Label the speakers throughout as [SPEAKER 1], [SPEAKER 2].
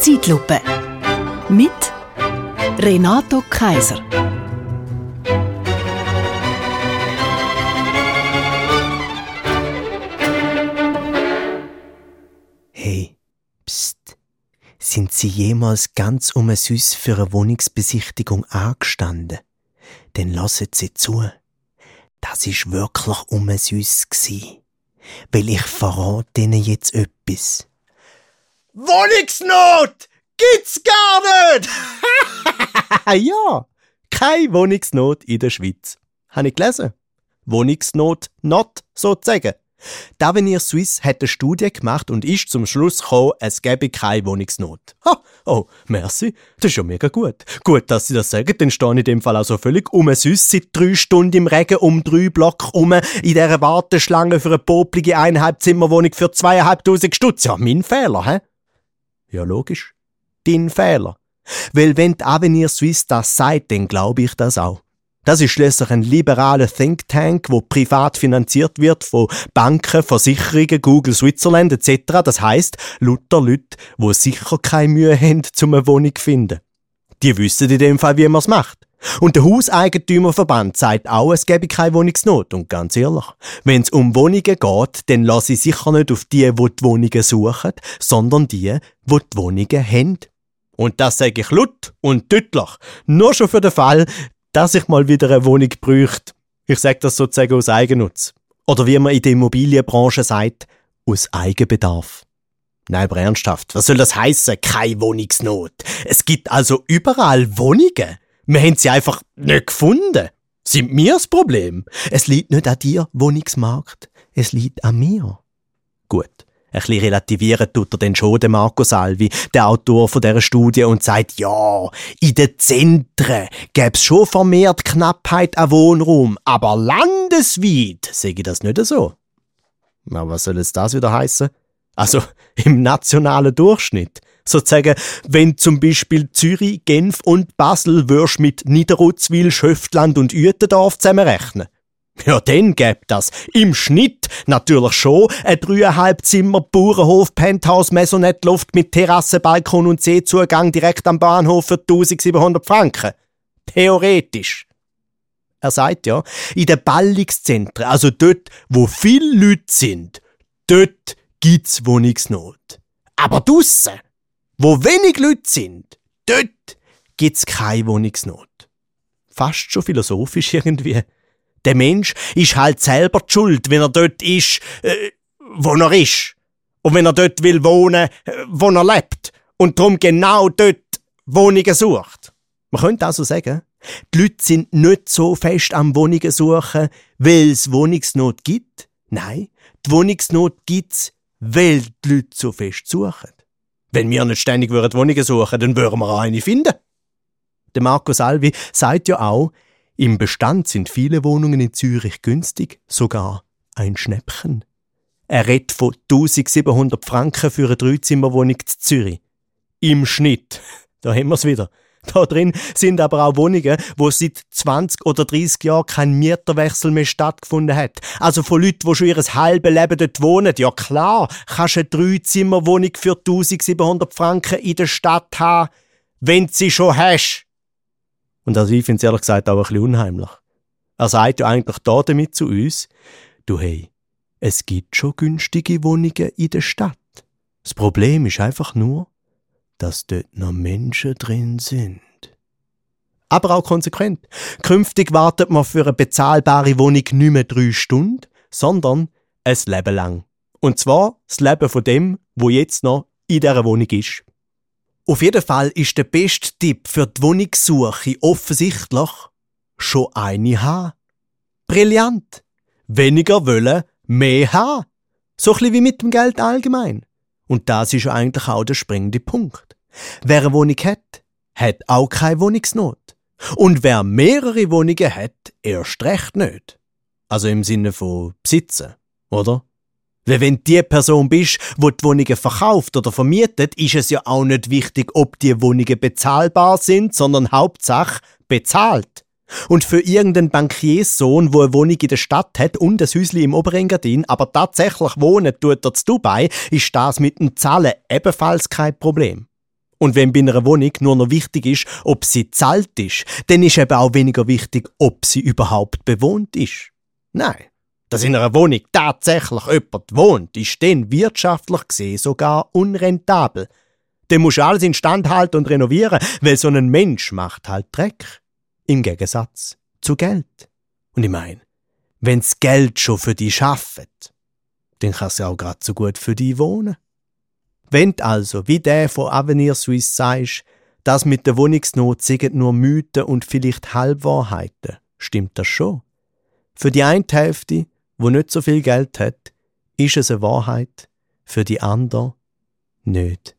[SPEAKER 1] Zeitlupe. Mit Renato Kaiser.
[SPEAKER 2] Hey, psst. Sind Sie jemals ganz um Süß für eine Wohnungsbesichtigung angestanden? Dann lasset Sie zu. Das ist wirklich um Süß gsi. Weil ich verrate Ihnen jetzt etwas. Wohnungsnot gibt's gar nicht! ja, keine Wohnungsnot in der Schweiz. Habe ich gelesen. Wohnungsnot not, sozusagen. D'Avenir Suisse hat eine Studie gemacht und ist zum Schluss gekommen, es gäbe keine Wohnungsnot. Ha, oh, merci. Das ist ja mega gut. Gut, dass Sie das sagen, dann stehe ich in dem Fall auch so völlig um Süß seit drei Stunden im Regen um drei Block um in dieser Warteschlange für eine poplige Eineinhalbzimmerwohnung für zweieinhalbtausend Stutz. Ja, mein Fehler, hä? Ja, logisch. Dein Fehler. Weil wenn die Avenir Suisse das sagt, dann glaube ich das auch. Das ist schließlich ein liberaler Think Tank, wo privat finanziert wird von Banken, Versicherungen, Google Switzerland etc. Das heißt, lauter Leute, wo sicher keine Mühe haben, zum eine Wohnung zu finden. Die wissen in dem Fall, wie man es macht. Und der Hauseigentümerverband sagt auch, es gäbe keine Wohnungsnot. Und ganz ehrlich, wenn es um Wohnungen geht, dann lasse ich sicher nicht auf die, die, die Wohnungen suchen, sondern die, die, die Wohnungen haben. Und das sage ich laut und deutlich. Nur schon für den Fall, dass ich mal wieder eine Wohnung bräuchte. Ich sage das sozusagen aus Eigennutz. Oder wie man in der Immobilienbranche sagt, aus Eigenbedarf. Nein, aber ernsthaft, was soll das heißen? Keine Wohnungsnot. Es gibt also überall Wohnungen. Wir haben sie einfach nicht gefunden. Sind wir das Problem? Es liegt nicht an dir, Wohnungsmarkt. Es liegt an mir. Gut. Ein bisschen relativieren tut er dann schon der Marco Salvi, der Autor von dieser Studie, und sagt, ja, in den Zentren gäb's schon vermehrt Knappheit an Wohnraum, aber landesweit sehe ich das nicht so. Na, was soll jetzt das wieder heißen? Also, im nationalen Durchschnitt. Sozusagen, wenn zum Beispiel Zürich, Genf und Basel würsch mit Niederutzwil, Schöftland und Uetendorf zusammenrechnen. Ja, dann gäbe das im Schnitt natürlich schon ein dreieinhalb Zimmer Bauernhof Penthouse Maisonette Luft mit Terrasse, Balkon und Seezugang direkt am Bahnhof für 1700 Franken. Theoretisch. Er sagt ja, in den Ballungszentren, also dort, wo viele Leute sind, dort gibt's Wohnungsnot. Aber dusse, wo wenig Leute sind, dort gibt's keine Wohnungsnot. Fast schon philosophisch irgendwie. Der Mensch ist halt selber die schuld, wenn er dort ist, äh, wo er ist. Und wenn er dort will wohnen, äh, wo er lebt. Und darum genau dort Wohnungen sucht. Man könnte also sagen, die Leute sind nicht so fest am Wohnungen suchen, weil es Wohnungsnot gibt. Nein, die Wohnungsnot gibt's, weil die Leute so fest suchen. Wenn wir nicht ständig Wohnungen suchen, dann würden wir auch eine finden. Der Marco Salvi sagt ja auch, im Bestand sind viele Wohnungen in Zürich günstig, sogar ein Schnäppchen. Er redet von 1700 Franken für eine Dreizimmerwohnung in Zürich. Im Schnitt. Da haben wir's wieder. Da drin sind aber auch Wohnungen, wo seit 20 oder 30 Jahren kein Mieterwechsel mehr stattgefunden hat. Also von Leuten, die schon ihr halbes Leben dort wohnen. Ja klar, kannst du eine Dreizimmerwohnung für 1700 Franken in der Stadt haben, wenn du sie schon hast. Und also ich finde es ehrlich gesagt auch ein bisschen unheimlich. Er sagt ja eigentlich da damit zu uns, du hey, es gibt schon günstige Wohnungen in der Stadt. Das Problem ist einfach nur, dass dort noch Menschen drin sind. Aber auch konsequent. Künftig wartet man für eine bezahlbare Wohnung nicht mehr drei Stunden, sondern ein Leben lang. Und zwar das Leben von dem, wo jetzt noch in dieser Wohnung ist. Auf jeden Fall ist der beste Tipp für die Wohnungssuche offensichtlich schon eine haben. Brillant. Weniger wollen, mehr haben. So ein wie mit dem Geld allgemein. Und das ist eigentlich auch der springende Punkt. Wer eine Wohnung hat, hat auch keine Wohnungsnot. Und wer mehrere Wohnungen hat, erst recht nicht. Also im Sinne von besitzen, oder? Weil wenn die Person bist, wo die Wohnungen verkauft oder vermietet, ist es ja auch nicht wichtig, ob die Wohnungen bezahlbar sind, sondern Hauptsache bezahlt. Und für irgendeinen Bankierssohn, wo eine Wohnung in der Stadt hat und ein Häuschen im Oberengadin, aber tatsächlich wohnen tut er zu Dubai, ist das mit dem Zahlen ebenfalls kein Problem. Und wenn bei einer Wohnung nur noch wichtig ist, ob sie zahlt ist, dann ist eben auch weniger wichtig, ob sie überhaupt bewohnt ist. Nein, dass in einer Wohnung tatsächlich jemand wohnt, ist dann wirtschaftlich gesehen sogar unrentabel. Dann musst du alles instand halten und renovieren, weil so ein Mensch macht halt Dreck. Im Gegensatz zu Geld. Und ich meine, wenn's Geld schon für die schafft, dann kann's ja auch grad so gut für die wohnen. Wenn du also, wie der von Avenir Suisse sagst, das mit der Wohnungsnot sind nur Mythen und vielleicht Halbwahrheiten, stimmt das schon. Für die eine Hälfte, wo nicht so viel Geld hat, ist es eine Wahrheit, für die andere nicht.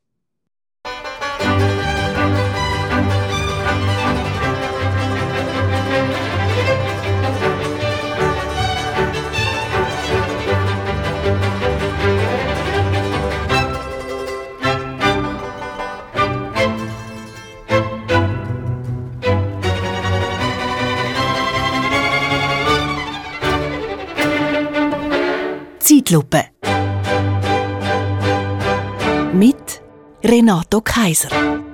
[SPEAKER 1] Zeitlupe. Mit Renato Kaiser.